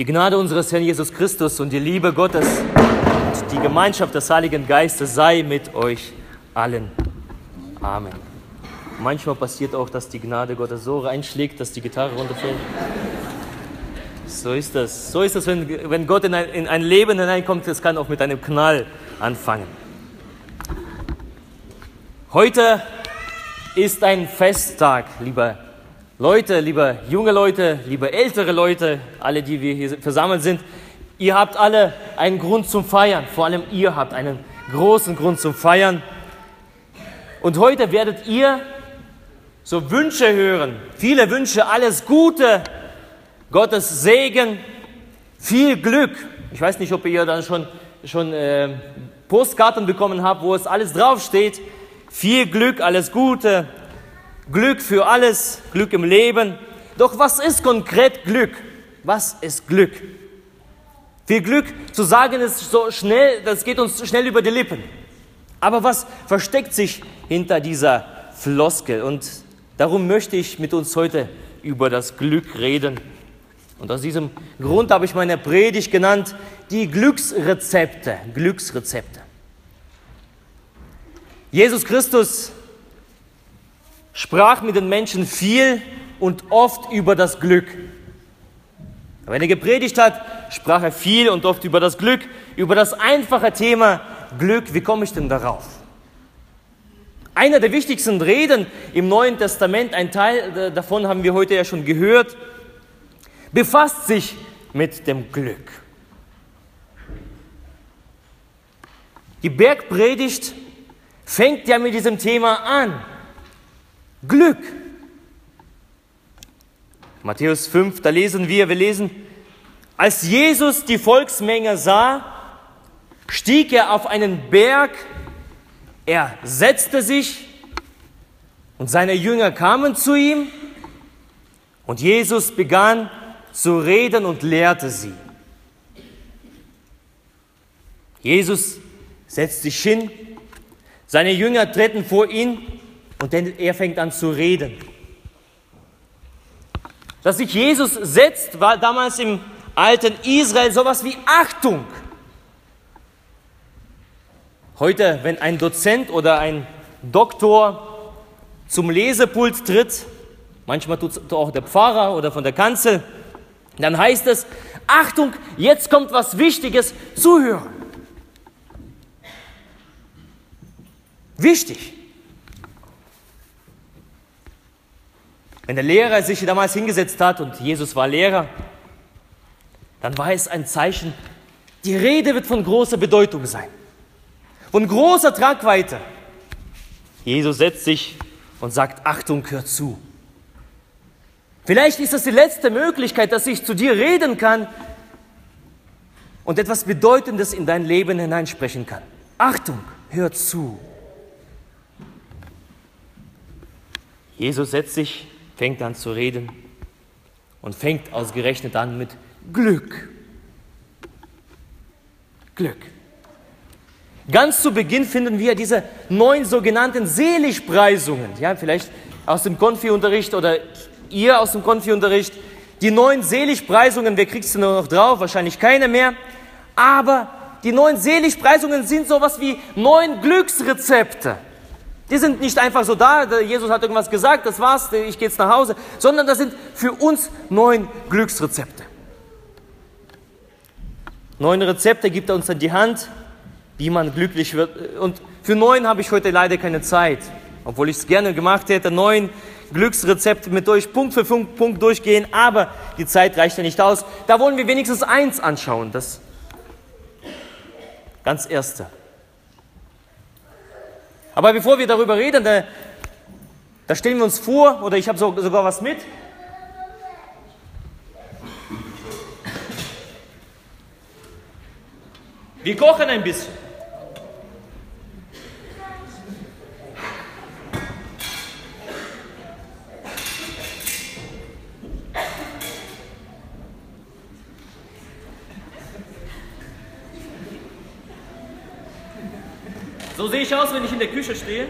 Die Gnade unseres Herrn Jesus Christus und die Liebe Gottes und die Gemeinschaft des Heiligen Geistes sei mit euch allen. Amen. Manchmal passiert auch, dass die Gnade Gottes so reinschlägt, dass die Gitarre runterfällt. So ist das. So ist das, wenn, wenn Gott in ein, in ein Leben hineinkommt. Es kann auch mit einem Knall anfangen. Heute ist ein Festtag, lieber Leute, liebe junge Leute, liebe ältere Leute, alle, die wir hier versammelt sind. Ihr habt alle einen Grund zum Feiern. Vor allem ihr habt einen großen Grund zum Feiern. Und heute werdet ihr so Wünsche hören. Viele Wünsche, alles Gute, Gottes Segen, viel Glück. Ich weiß nicht, ob ihr dann schon, schon äh, Postkarten bekommen habt, wo es alles draufsteht. Viel Glück, alles Gute, Glück für alles, Glück im Leben. Doch was ist konkret Glück? Was ist Glück? Viel Glück zu sagen ist so schnell, das geht uns schnell über die Lippen. Aber was versteckt sich hinter dieser Floskel? Und darum möchte ich mit uns heute über das Glück reden. Und aus diesem Grund habe ich meine Predigt genannt, die Glücksrezepte. Glücksrezepte. Jesus Christus sprach mit den Menschen viel und oft über das Glück. Wenn er gepredigt hat, sprach er viel und oft über das Glück, über das einfache Thema Glück. Wie komme ich denn darauf? Einer der wichtigsten Reden im Neuen Testament, ein Teil davon haben wir heute ja schon gehört, befasst sich mit dem Glück. Die Bergpredigt fängt ja mit diesem Thema an. Glück. Matthäus 5, da lesen wir, wir lesen, als Jesus die Volksmenge sah, stieg er auf einen Berg, er setzte sich und seine Jünger kamen zu ihm und Jesus begann zu reden und lehrte sie. Jesus setzt sich hin, seine Jünger treten vor ihn und er fängt an zu reden. Dass sich Jesus setzt, war damals im alten Israel sowas wie Achtung. Heute, wenn ein Dozent oder ein Doktor zum Lesepult tritt, manchmal tut es auch der Pfarrer oder von der Kanzel, dann heißt es, Achtung, jetzt kommt was Wichtiges, zuhören. Wichtig. Wenn der Lehrer sich damals hingesetzt hat und Jesus war Lehrer, dann war es ein Zeichen, die Rede wird von großer Bedeutung sein, von großer Tragweite. Jesus setzt sich und sagt, Achtung, hör zu. Vielleicht ist das die letzte Möglichkeit, dass ich zu dir reden kann und etwas Bedeutendes in dein Leben hineinsprechen kann. Achtung, hör zu. Jesus setzt sich fängt an zu reden und fängt ausgerechnet an mit Glück. Glück. Ganz zu Beginn finden wir diese neun sogenannten Seligpreisungen. Ja, vielleicht aus dem Konfi-Unterricht oder ihr aus dem Konfi-Unterricht. Die neun Seligpreisungen, wer kriegt sie noch drauf? Wahrscheinlich keine mehr. Aber die neun Seligpreisungen sind sowas wie neun Glücksrezepte. Die sind nicht einfach so da, Jesus hat irgendwas gesagt, das war's, ich gehe jetzt nach Hause, sondern das sind für uns neun Glücksrezepte. Neun Rezepte gibt er uns in die Hand, wie man glücklich wird. Und für neun habe ich heute leider keine Zeit, obwohl ich es gerne gemacht hätte. Neun Glücksrezepte mit euch Punkt für Punkt, Punkt durchgehen, aber die Zeit reicht ja nicht aus. Da wollen wir wenigstens eins anschauen, das ganz erste. Aber bevor wir darüber reden, da, da stellen wir uns vor, oder ich habe so, sogar was mit. Wir kochen ein bisschen. Sehe ich aus, wenn ich in der Küche stehe.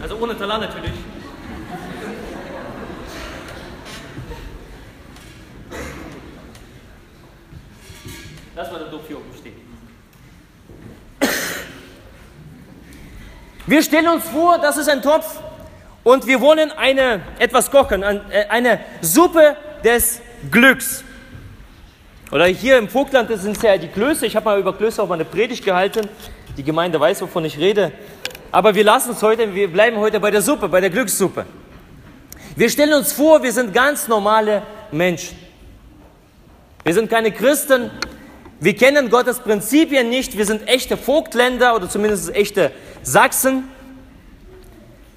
Also ohne Talar natürlich. Lass mal den Topf hier oben stehen. Wir stellen uns vor, das ist ein Topf und wir wollen eine, etwas kochen, äh, eine Suppe des Glücks. Oder hier im Vogtland sind es ja die Klöße. Ich habe mal über Klöße auch mal eine Predigt gehalten. Die Gemeinde weiß, wovon ich rede. Aber wir lassen es heute, wir bleiben heute bei der Suppe, bei der Glückssuppe. Wir stellen uns vor, wir sind ganz normale Menschen. Wir sind keine Christen. Wir kennen Gottes Prinzipien nicht. Wir sind echte Vogtländer oder zumindest echte Sachsen.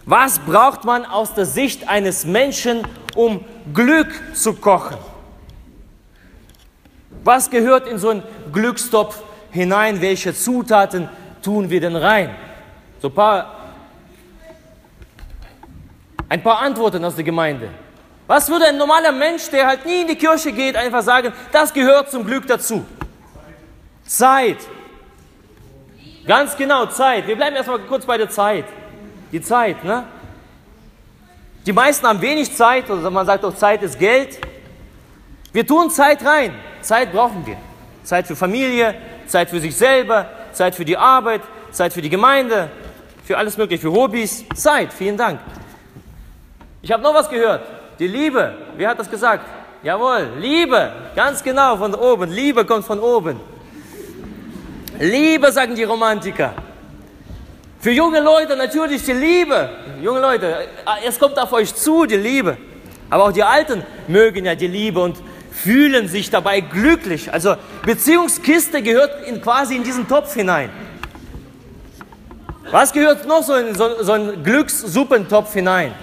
Was braucht man aus der Sicht eines Menschen, um Glück zu kochen? Was gehört in so einen Glückstopf hinein? Welche Zutaten tun wir denn rein? So ein paar, ein paar Antworten aus der Gemeinde. Was würde ein normaler Mensch, der halt nie in die Kirche geht, einfach sagen, das gehört zum Glück dazu? Zeit. Ganz genau, Zeit. Wir bleiben erstmal kurz bei der Zeit. Die Zeit, ne? Die meisten haben wenig Zeit, oder man sagt auch, Zeit ist Geld. Wir tun Zeit rein. Zeit brauchen wir. Zeit für Familie, Zeit für sich selber, Zeit für die Arbeit, Zeit für die Gemeinde, für alles Mögliche, für Hobbys. Zeit, vielen Dank. Ich habe noch was gehört. Die Liebe, wer hat das gesagt? Jawohl, Liebe, ganz genau von oben. Liebe kommt von oben. Liebe, sagen die Romantiker. Für junge Leute natürlich die Liebe. Junge Leute, es kommt auf euch zu, die Liebe. Aber auch die Alten mögen ja die Liebe und fühlen sich dabei glücklich. Also Beziehungskiste gehört in, quasi in diesen Topf hinein. Was gehört noch so in so, so einen Glückssuppentopf hinein?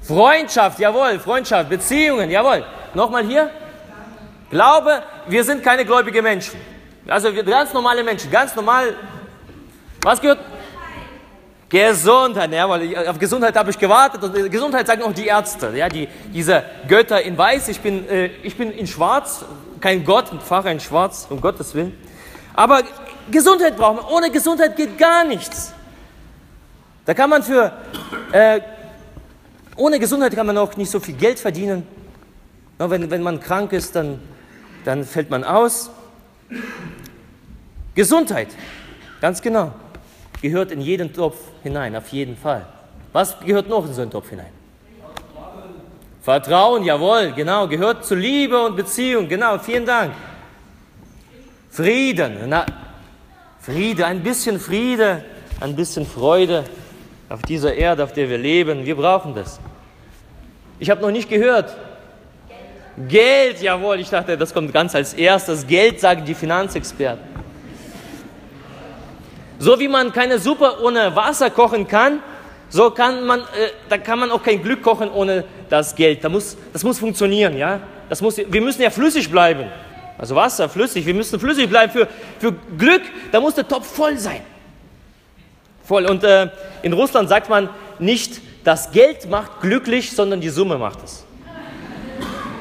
Freundschaft, jawohl, Freundschaft, Beziehungen, jawohl. Nochmal hier. Glaube, wir sind keine gläubigen Menschen. Also wir ganz normale Menschen, ganz normal. Was gehört? Gesundheit, jawohl, auf Gesundheit habe ich gewartet und Gesundheit sagen auch die Ärzte, ja, die, diese Götter in Weiß, ich bin, äh, ich bin in Schwarz, kein Gott, ein Pfarrer in Schwarz, um Gottes Willen. Aber Gesundheit brauchen wir. Ohne Gesundheit geht gar nichts. Da kann man für, äh, ohne Gesundheit kann man auch nicht so viel Geld verdienen. Ja, wenn, wenn man krank ist, dann, dann fällt man aus. Gesundheit, ganz genau, gehört in jeden Topf hinein, auf jeden Fall. Was gehört noch in so einen Topf hinein? Vertrauen, jawohl, genau, gehört zu Liebe und Beziehung, genau, vielen Dank. Frieden, na, Friede, ein bisschen Friede, ein bisschen Freude auf dieser Erde, auf der wir leben. Wir brauchen das. Ich habe noch nicht gehört. Geld. Geld, jawohl, ich dachte, das kommt ganz als erstes. Geld sagen die Finanzexperten. So wie man keine Suppe ohne Wasser kochen kann, so kann man, äh, da kann man auch kein Glück kochen ohne das Geld. Da muss, das muss funktionieren, ja. Das muss, wir müssen ja flüssig bleiben. Also Wasser, flüssig, wir müssen flüssig bleiben. Für, für Glück, da muss der Topf voll sein. Voll. Und äh, in Russland sagt man nicht, das Geld macht glücklich, sondern die Summe macht es.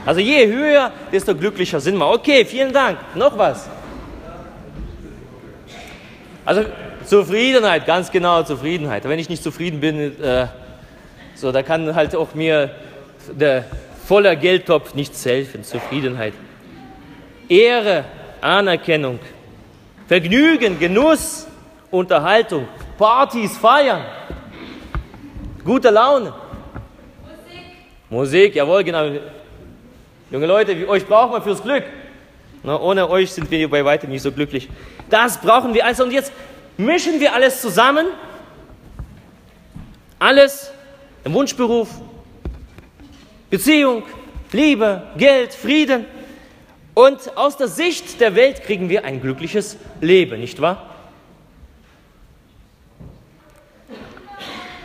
Also je höher, desto glücklicher sind wir. Okay, vielen Dank. Noch was? Also Zufriedenheit, ganz genau Zufriedenheit. Wenn ich nicht zufrieden bin, äh, so, da kann halt auch mir der voller Geldtopf nichts helfen. Zufriedenheit. Ehre, Anerkennung, Vergnügen, Genuss, Unterhaltung, Partys, Feiern, gute Laune. Musik. Musik, jawohl, genau. Junge Leute, euch brauchen wir fürs Glück. Na, ohne euch sind wir bei weitem nicht so glücklich. Das brauchen wir alles. Und jetzt mischen wir alles zusammen. Alles im Wunschberuf, Beziehung, Liebe, Geld, Frieden. Und aus der Sicht der Welt kriegen wir ein glückliches Leben, nicht wahr?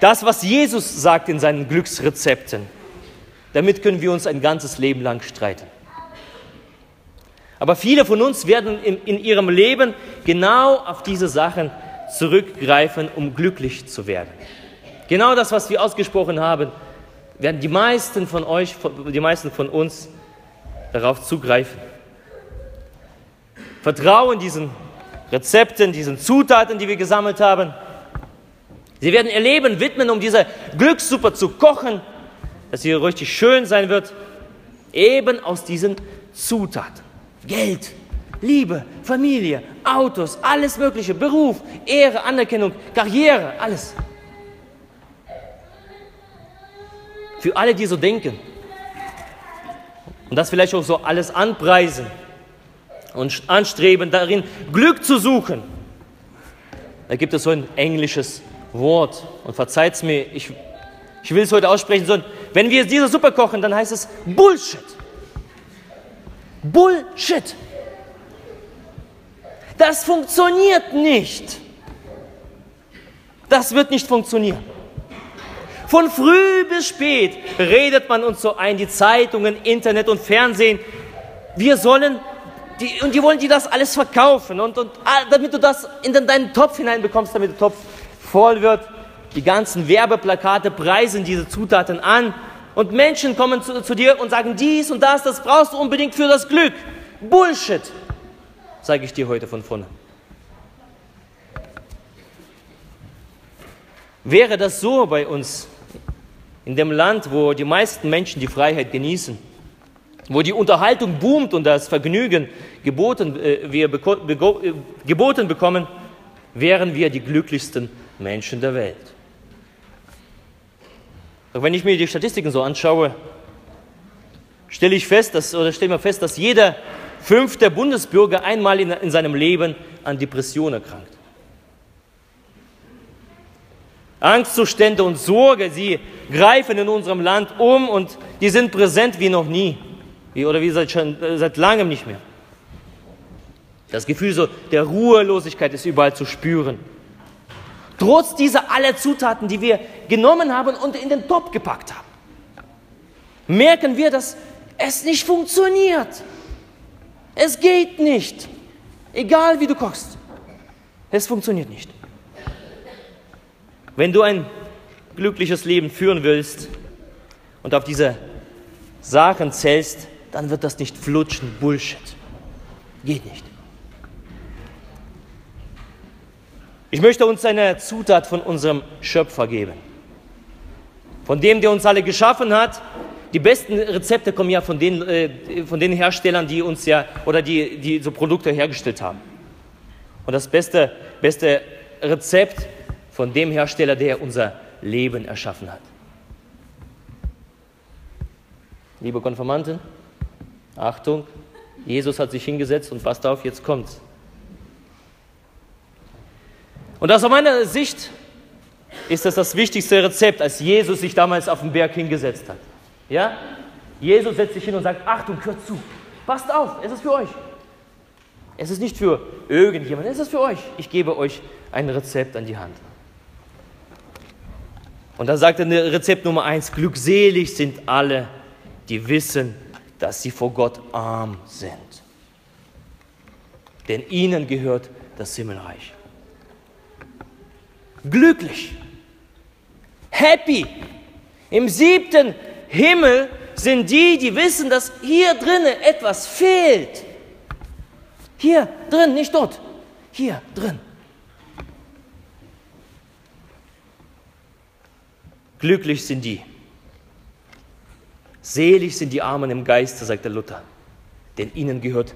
Das, was Jesus sagt in seinen Glücksrezepten, damit können wir uns ein ganzes Leben lang streiten. Aber viele von uns werden in, in ihrem Leben genau auf diese Sachen zurückgreifen, um glücklich zu werden. Genau das, was wir ausgesprochen haben, werden die meisten von euch, die meisten von uns darauf zugreifen. Vertrauen diesen Rezepten, diesen Zutaten, die wir gesammelt haben. Sie werden ihr Leben widmen, um diese Glückssuppe zu kochen, dass sie richtig schön sein wird, eben aus diesen Zutaten. Geld, Liebe, Familie, Autos, alles Mögliche, Beruf, Ehre, Anerkennung, Karriere, alles. Für alle, die so denken und das vielleicht auch so alles anpreisen und anstreben, darin Glück zu suchen. Da gibt es so ein englisches Wort und verzeiht es mir, ich, ich will es heute aussprechen, so, wenn wir diese Suppe kochen, dann heißt es Bullshit. Bullshit. Das funktioniert nicht. Das wird nicht funktionieren. Von früh bis spät redet man uns so ein, die Zeitungen, Internet und Fernsehen. Wir sollen, die, und die wollen dir das alles verkaufen. Und, und damit du das in deinen Topf hineinbekommst, damit der Topf voll wird. Die ganzen Werbeplakate preisen diese Zutaten an. Und Menschen kommen zu, zu dir und sagen, dies und das, das brauchst du unbedingt für das Glück. Bullshit, sage ich dir heute von vorne. Wäre das so bei uns, in dem Land, wo die meisten Menschen die Freiheit genießen, wo die Unterhaltung boomt und das Vergnügen geboten, äh, wir beko beko äh, geboten bekommen, wären wir die glücklichsten Menschen der Welt. Doch wenn ich mir die Statistiken so anschaue, stelle ich fest, dass, oder stelle mir fest, dass jeder fünfte Bundesbürger einmal in, in seinem Leben an Depressionen erkrankt. Angstzustände und Sorge, sie greifen in unserem Land um und die sind präsent wie noch nie. Wie, oder wie seit, schon, äh, seit langem nicht mehr. Das Gefühl so der Ruhelosigkeit ist überall zu spüren. Trotz dieser aller Zutaten, die wir genommen haben und in den Topf gepackt haben, merken wir, dass es nicht funktioniert. Es geht nicht. Egal wie du kochst. Es funktioniert nicht. Wenn du ein glückliches Leben führen willst und auf diese Sachen zählst, dann wird das nicht flutschen, Bullshit. Geht nicht. Ich möchte uns eine Zutat von unserem Schöpfer geben. Von dem, der uns alle geschaffen hat. Die besten Rezepte kommen ja von den, äh, von den Herstellern, die uns ja, oder die, die so Produkte hergestellt haben. Und das beste, beste Rezept von dem Hersteller, der unser Leben erschaffen hat. Liebe Konformanten, Achtung, Jesus hat sich hingesetzt und passt auf, jetzt kommt's. Und aus meiner Sicht ist das das wichtigste Rezept, als Jesus sich damals auf den Berg hingesetzt hat. Ja? Jesus setzt sich hin und sagt, Achtung, hört zu, passt auf, es ist für euch. Es ist nicht für irgendjemanden, es ist für euch. Ich gebe euch ein Rezept an die Hand. Und da sagt er Rezept Nummer eins, glückselig sind alle, die wissen, dass sie vor Gott arm sind. Denn ihnen gehört das Himmelreich. Glücklich, happy. Im siebten Himmel sind die, die wissen, dass hier drinnen etwas fehlt. Hier drin, nicht dort. Hier drin. Glücklich sind die. Selig sind die Armen im Geiste, sagt der Luther, denn ihnen gehört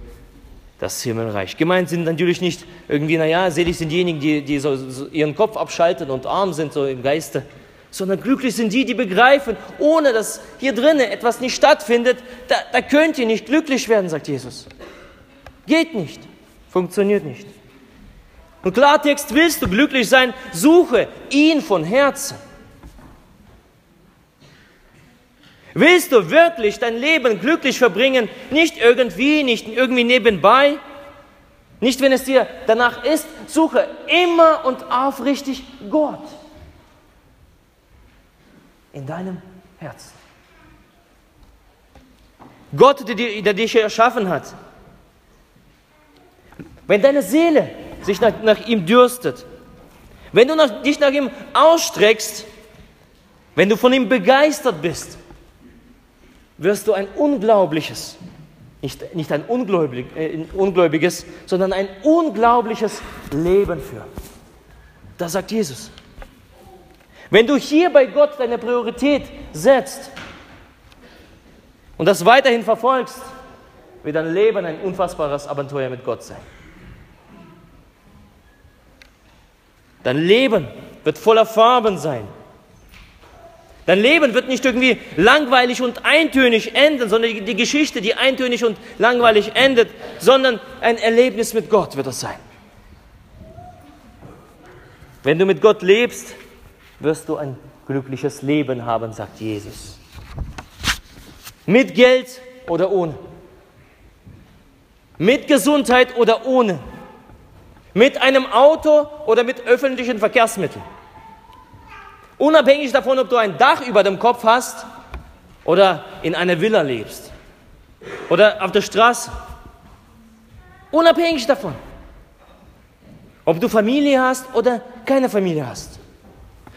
das Himmelreich. Gemeint sind natürlich nicht irgendwie, naja, selig sind diejenigen, die, die so, so ihren Kopf abschalten und arm sind so im Geiste, sondern glücklich sind die, die begreifen, ohne dass hier drinnen etwas nicht stattfindet, da, da könnt ihr nicht glücklich werden, sagt Jesus. Geht nicht, funktioniert nicht. Und Klartext, willst du glücklich sein, suche ihn von Herzen. Willst du wirklich dein Leben glücklich verbringen? Nicht irgendwie, nicht irgendwie nebenbei. Nicht, wenn es dir danach ist. Suche immer und aufrichtig Gott in deinem Herzen. Gott, der, der dich erschaffen hat. Wenn deine Seele sich nach, nach ihm dürstet, wenn du nach, dich nach ihm ausstreckst, wenn du von ihm begeistert bist, wirst du ein unglaubliches, nicht, nicht ein ungläubig, äh, ungläubiges, sondern ein unglaubliches Leben führen. Das sagt Jesus. Wenn du hier bei Gott deine Priorität setzt und das weiterhin verfolgst, wird dein Leben ein unfassbares Abenteuer mit Gott sein. Dein Leben wird voller Farben sein. Dein Leben wird nicht irgendwie langweilig und eintönig enden, sondern die Geschichte, die eintönig und langweilig endet, sondern ein Erlebnis mit Gott wird es sein. Wenn du mit Gott lebst, wirst du ein glückliches Leben haben, sagt Jesus. Mit Geld oder ohne. Mit Gesundheit oder ohne. Mit einem Auto oder mit öffentlichen Verkehrsmitteln. Unabhängig davon, ob du ein Dach über dem Kopf hast oder in einer Villa lebst oder auf der Straße. Unabhängig davon. Ob du Familie hast oder keine Familie hast.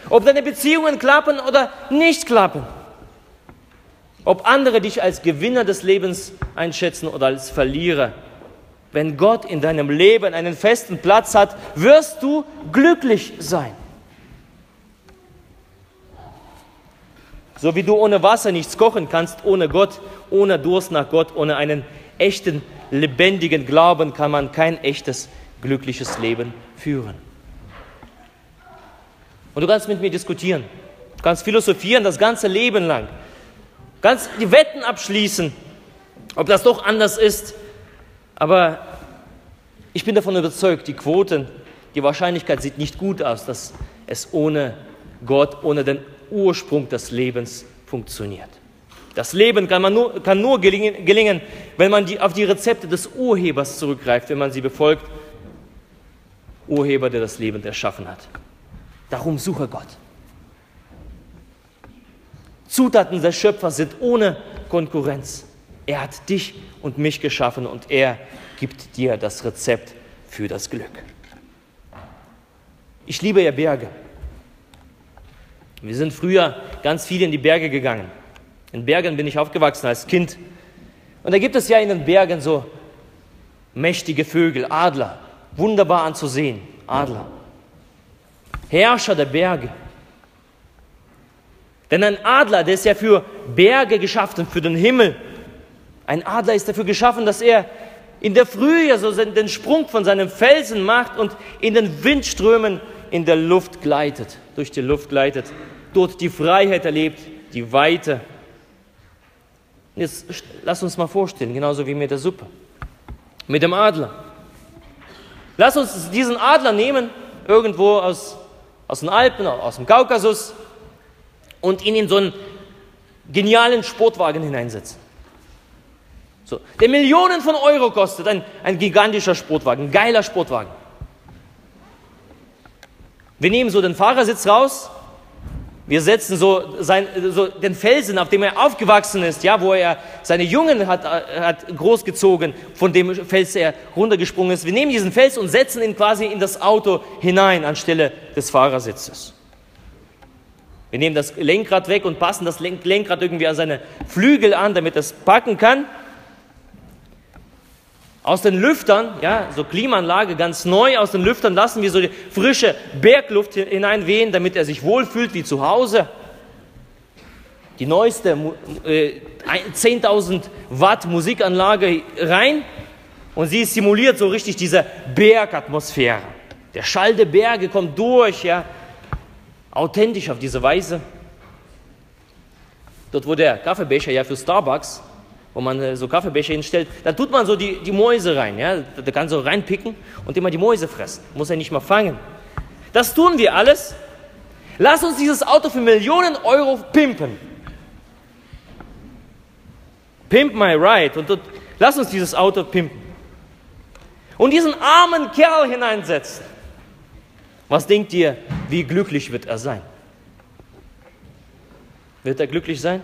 Ob deine Beziehungen klappen oder nicht klappen. Ob andere dich als Gewinner des Lebens einschätzen oder als Verlierer. Wenn Gott in deinem Leben einen festen Platz hat, wirst du glücklich sein. So wie du ohne Wasser nichts kochen kannst, ohne Gott, ohne Durst nach Gott, ohne einen echten, lebendigen Glauben kann man kein echtes, glückliches Leben führen. Und du kannst mit mir diskutieren, du kannst philosophieren das ganze Leben lang, du kannst die Wetten abschließen, ob das doch anders ist. Aber ich bin davon überzeugt, die Quoten, die Wahrscheinlichkeit sieht nicht gut aus, dass es ohne Gott, ohne den Ursprung des Lebens funktioniert. Das Leben kann, man nur, kann nur gelingen, wenn man die, auf die Rezepte des Urhebers zurückgreift, wenn man sie befolgt. Urheber, der das Leben erschaffen hat. Darum suche Gott. Zutaten des Schöpfers sind ohne Konkurrenz. Er hat dich und mich geschaffen und er gibt dir das Rezept für das Glück. Ich liebe ja Berge. Wir sind früher ganz viel in die Berge gegangen. In Bergen bin ich aufgewachsen als Kind. Und da gibt es ja in den Bergen so mächtige Vögel, Adler, wunderbar anzusehen, Adler. Herrscher der Berge. Denn ein Adler, der ist ja für Berge geschaffen, für den Himmel. Ein Adler ist dafür geschaffen, dass er in der Frühe so den Sprung von seinem Felsen macht und in den Windströmen in der Luft gleitet, durch die Luft gleitet, dort die Freiheit erlebt, die Weite. Jetzt lass uns mal vorstellen, genauso wie mit der Suppe, mit dem Adler. Lass uns diesen Adler nehmen, irgendwo aus, aus den Alpen, aus dem Kaukasus, und ihn in so einen genialen Sportwagen hineinsetzen. So, der Millionen von Euro kostet, ein, ein gigantischer Sportwagen, ein geiler Sportwagen. Wir nehmen so den Fahrersitz raus, wir setzen so, sein, so, den Felsen, auf dem er aufgewachsen ist, ja, wo er seine Jungen hat, hat großgezogen, von dem Fels er runtergesprungen ist. Wir nehmen diesen Fels und setzen ihn quasi in das Auto hinein anstelle des Fahrersitzes. Wir nehmen das Lenkrad weg und passen das Lenkrad irgendwie an seine Flügel an, damit es packen kann. Aus den Lüftern, ja, so Klimaanlage ganz neu, aus den Lüftern lassen wir so die frische Bergluft hineinwehen, damit er sich wohlfühlt wie zu Hause. Die neueste äh, 10.000 Watt Musikanlage rein und sie simuliert so richtig diese Bergatmosphäre. Der Schall der Berge kommt durch, ja, authentisch auf diese Weise. Dort, wo der Kaffeebecher ja für Starbucks wo man äh, so Kaffeebecher hinstellt, da tut man so die, die Mäuse rein. Ja? Da kann so reinpicken und immer die Mäuse fressen. Muss er nicht mal fangen. Das tun wir alles. Lass uns dieses Auto für Millionen Euro pimpen. Pimp my ride. Und, und lass uns dieses Auto pimpen. Und diesen armen Kerl hineinsetzen. Was denkt ihr, wie glücklich wird er sein? Wird er glücklich sein?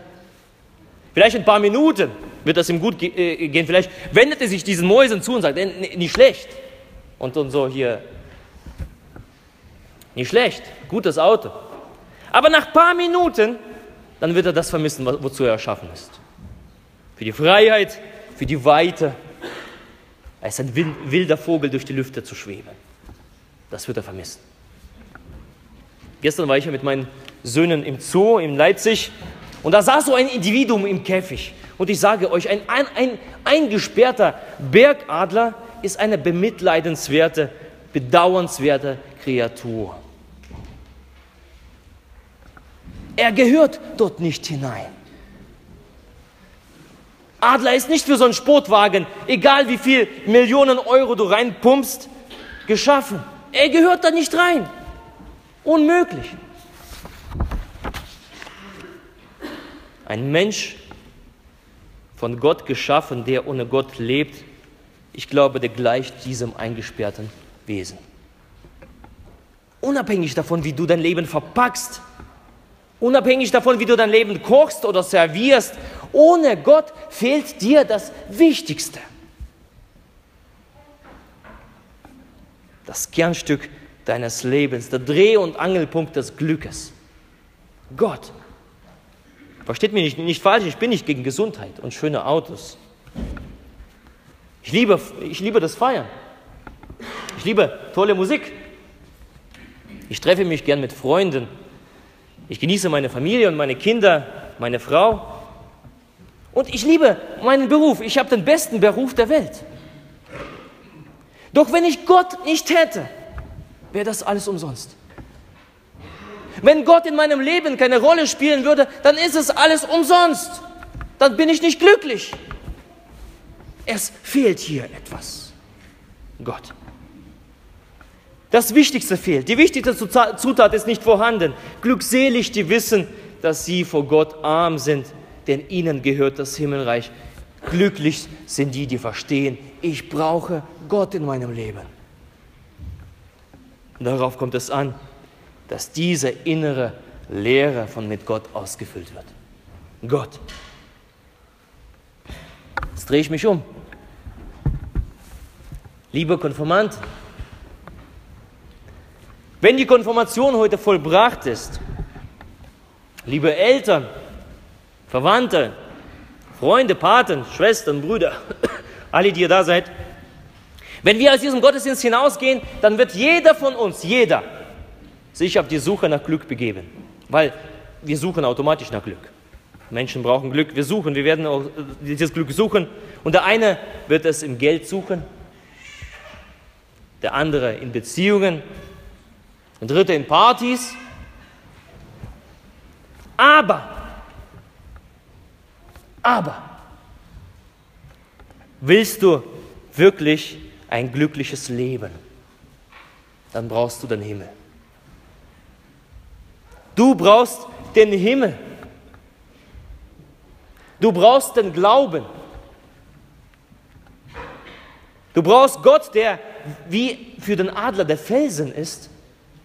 Vielleicht ein paar Minuten wird das ihm gut äh, gehen. Vielleicht wendet er sich diesen Mäusen zu und sagt, nicht schlecht. Und, und so hier, nicht schlecht, gutes Auto. Aber nach ein paar Minuten, dann wird er das vermissen, wozu er erschaffen ist. Für die Freiheit, für die Weite. Er ist ein wilder Vogel durch die Lüfte zu schweben. Das wird er vermissen. Gestern war ich ja mit meinen Söhnen im Zoo in Leipzig und da saß so ein Individuum im Käfig. Und ich sage euch, ein, ein, ein eingesperrter Bergadler ist eine bemitleidenswerte, bedauernswerte Kreatur. Er gehört dort nicht hinein. Adler ist nicht für so einen Sportwagen, egal wie viel Millionen Euro du reinpumpst, geschaffen. Er gehört da nicht rein. Unmöglich. Ein Mensch von Gott geschaffen, der ohne Gott lebt, ich glaube, der gleicht diesem eingesperrten Wesen. Unabhängig davon, wie du dein Leben verpackst, unabhängig davon, wie du dein Leben kochst oder servierst, ohne Gott fehlt dir das Wichtigste. Das Kernstück deines Lebens, der Dreh- und Angelpunkt des Glückes. Gott. Versteht mich nicht, nicht falsch, ich bin nicht gegen Gesundheit und schöne Autos. Ich liebe, ich liebe das Feiern. Ich liebe tolle Musik. Ich treffe mich gern mit Freunden. Ich genieße meine Familie und meine Kinder, meine Frau. Und ich liebe meinen Beruf. Ich habe den besten Beruf der Welt. Doch wenn ich Gott nicht hätte, wäre das alles umsonst. Wenn Gott in meinem Leben keine Rolle spielen würde, dann ist es alles umsonst. Dann bin ich nicht glücklich. Es fehlt hier etwas. Gott. Das Wichtigste fehlt. Die wichtigste Zutat ist nicht vorhanden. Glückselig die wissen, dass sie vor Gott arm sind, denn ihnen gehört das Himmelreich. Glücklich sind die, die verstehen, ich brauche Gott in meinem Leben. Darauf kommt es an, dass diese innere Lehre von mit Gott ausgefüllt wird. Gott. Jetzt drehe ich mich um. Liebe Konformant, wenn die Konfirmation heute vollbracht ist, liebe Eltern, Verwandte, Freunde, Paten, Schwestern, Brüder, alle, die ihr da seid, wenn wir aus diesem Gottesdienst hinausgehen, dann wird jeder von uns, jeder, sich auf die Suche nach Glück begeben. Weil wir suchen automatisch nach Glück. Menschen brauchen Glück, wir suchen, wir werden auch dieses Glück suchen. Und der eine wird es im Geld suchen, der andere in Beziehungen, der dritte in Partys. Aber, aber, willst du wirklich ein glückliches Leben, dann brauchst du den Himmel. Du brauchst den Himmel. Du brauchst den Glauben. Du brauchst Gott, der wie für den Adler der Felsen ist,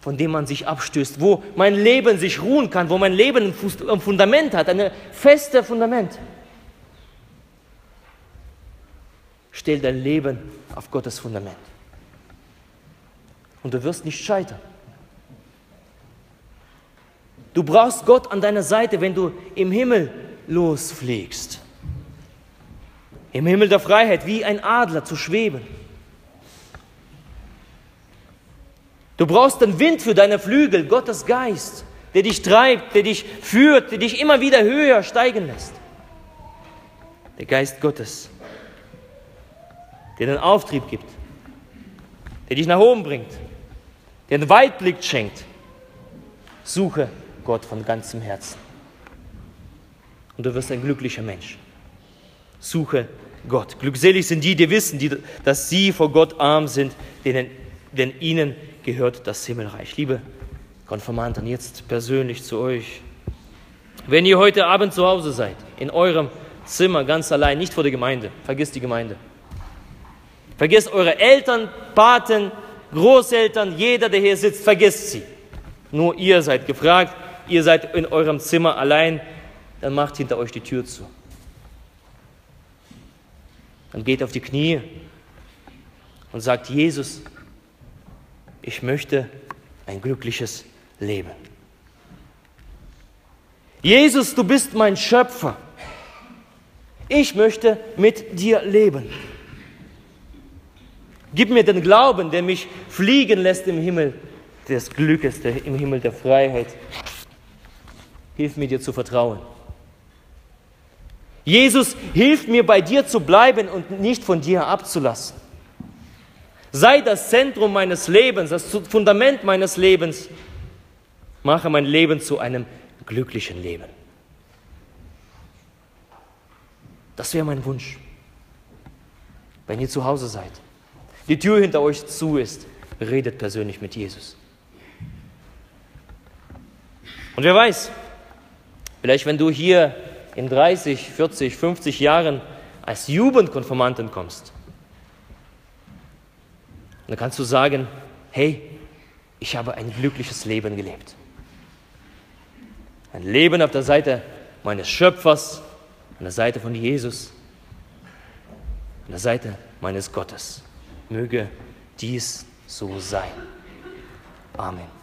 von dem man sich abstößt, wo mein Leben sich ruhen kann, wo mein Leben ein Fundament hat, ein festes Fundament. Stell dein Leben auf Gottes Fundament. Und du wirst nicht scheitern. Du brauchst Gott an deiner Seite, wenn du im Himmel losfliegst. Im Himmel der Freiheit, wie ein Adler zu schweben. Du brauchst den Wind für deine Flügel, Gottes Geist, der dich treibt, der dich führt, der dich immer wieder höher steigen lässt. Der Geist Gottes, der den Auftrieb gibt, der dich nach oben bringt, der einen Weitblick schenkt. Suche Gott von ganzem Herzen. Und du wirst ein glücklicher Mensch. Suche Gott. Glückselig sind die, die wissen, die, dass sie vor Gott arm sind, denen, denn ihnen gehört das Himmelreich. Liebe Konfirmanten, jetzt persönlich zu euch. Wenn ihr heute Abend zu Hause seid, in eurem Zimmer ganz allein, nicht vor der Gemeinde, vergisst die Gemeinde. Vergesst eure Eltern, Paten, Großeltern, jeder, der hier sitzt, vergisst sie. Nur ihr seid gefragt, ihr seid in eurem Zimmer allein, dann macht hinter euch die Tür zu. Dann geht auf die Knie und sagt, Jesus, ich möchte ein glückliches Leben. Jesus, du bist mein Schöpfer. Ich möchte mit dir leben. Gib mir den Glauben, der mich fliegen lässt im Himmel des Glückes, im Himmel der Freiheit. Hilf mir dir zu vertrauen. Jesus, hilf mir bei dir zu bleiben und nicht von dir abzulassen. Sei das Zentrum meines Lebens, das Fundament meines Lebens. Mache mein Leben zu einem glücklichen Leben. Das wäre mein Wunsch. Wenn ihr zu Hause seid, die Tür hinter euch zu ist, redet persönlich mit Jesus. Und wer weiß, vielleicht wenn du hier in 30, 40, 50 Jahren als Jugendkonformanten kommst, dann kannst du sagen, hey, ich habe ein glückliches Leben gelebt. Ein Leben auf der Seite meines Schöpfers, an der Seite von Jesus, an der Seite meines Gottes. Möge dies so sein. Amen.